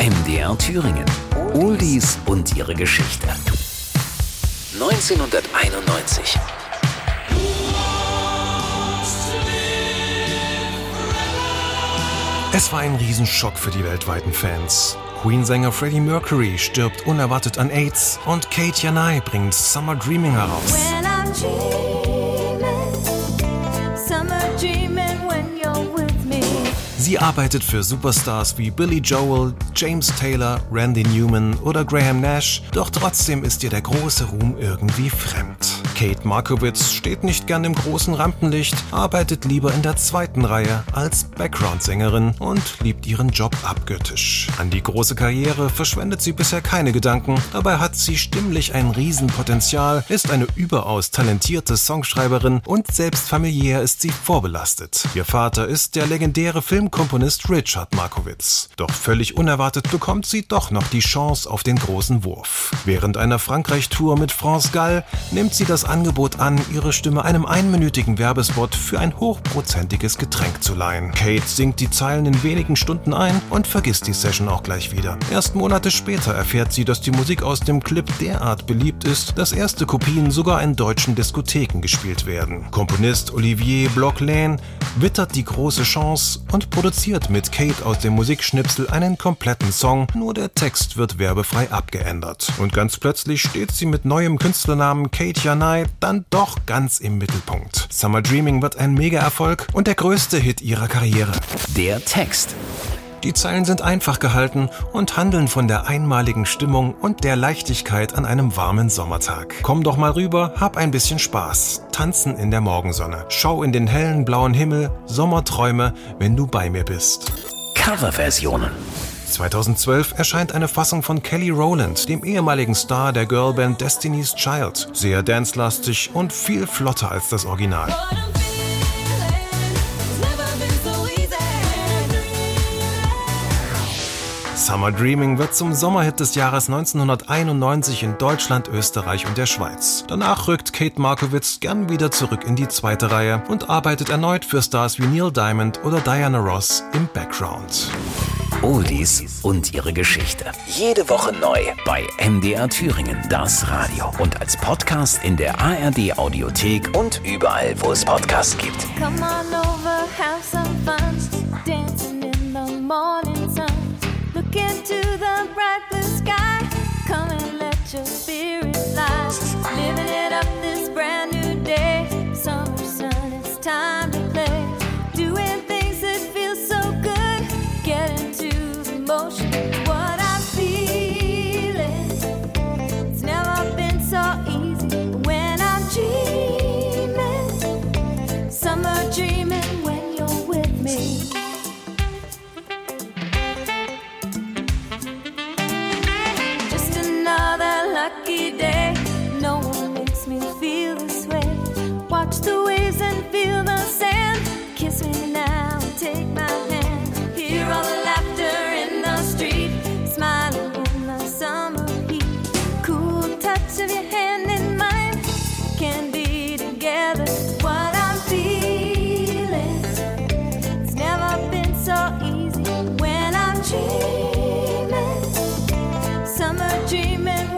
MDR Thüringen. Oldies und ihre Geschichte. 1991. Es war ein Riesenschock für die weltweiten Fans. Queen-Sänger Freddie Mercury stirbt unerwartet an AIDS und Kate Yanai bringt Summer Dreaming heraus. Sie arbeitet für Superstars wie Billy Joel, James Taylor, Randy Newman oder Graham Nash, doch trotzdem ist ihr der große Ruhm irgendwie fremd. Kate Markowitz steht nicht gern im großen Rampenlicht, arbeitet lieber in der zweiten Reihe als Background-Sängerin und liebt ihren Job abgöttisch. An die große Karriere verschwendet sie bisher keine Gedanken, dabei hat sie stimmlich ein Riesenpotenzial, ist eine überaus talentierte Songschreiberin und selbst familiär ist sie vorbelastet. Ihr Vater ist der legendäre Filmkomponist Richard Markowitz. Doch völlig unerwartet bekommt sie doch noch die Chance auf den großen Wurf. Während einer Frankreich-Tour mit France Gall nimmt sie das Angebot an, ihre Stimme einem einminütigen Werbespot für ein hochprozentiges Getränk zu leihen. Kate singt die Zeilen in wenigen Stunden ein und vergisst die Session auch gleich wieder. Erst Monate später erfährt sie, dass die Musik aus dem Clip derart beliebt ist, dass erste Kopien sogar in deutschen Diskotheken gespielt werden. Komponist Olivier Bloclain wittert die große Chance und produziert mit Kate aus dem Musikschnipsel einen kompletten Song, nur der Text wird werbefrei abgeändert. Und ganz plötzlich steht sie mit neuem Künstlernamen Kate Yanai dann doch ganz im Mittelpunkt. Summer Dreaming wird ein Mega-Erfolg und der größte Hit ihrer Karriere. Der Text. Die Zeilen sind einfach gehalten und handeln von der einmaligen Stimmung und der Leichtigkeit an einem warmen Sommertag. Komm doch mal rüber, hab ein bisschen Spaß. Tanzen in der Morgensonne. Schau in den hellen blauen Himmel, Sommerträume, wenn du bei mir bist. Coverversionen. 2012 erscheint eine Fassung von Kelly Rowland, dem ehemaligen Star der Girlband Destiny's Child. Sehr dancelastig und viel flotter als das Original. Summer Dreaming wird zum Sommerhit des Jahres 1991 in Deutschland, Österreich und der Schweiz. Danach rückt Kate Markowitz gern wieder zurück in die zweite Reihe und arbeitet erneut für Stars wie Neil Diamond oder Diana Ross im Background. Oldies und ihre Geschichte. Jede Woche neu bei MDR Thüringen, das Radio. Und als Podcast in der ARD Audiothek und überall, wo es Podcasts gibt. Come on over, have some fun. Dancing in the morning sun. Look into the bright blue sky. Come and let your spirit Now take my hand. Hear all the laughter in the street. Smiling in the summer heat. Cool touch of your hand in mine. Can be together. What I'm feeling. It's never been so easy when I'm dreaming. Summer dreaming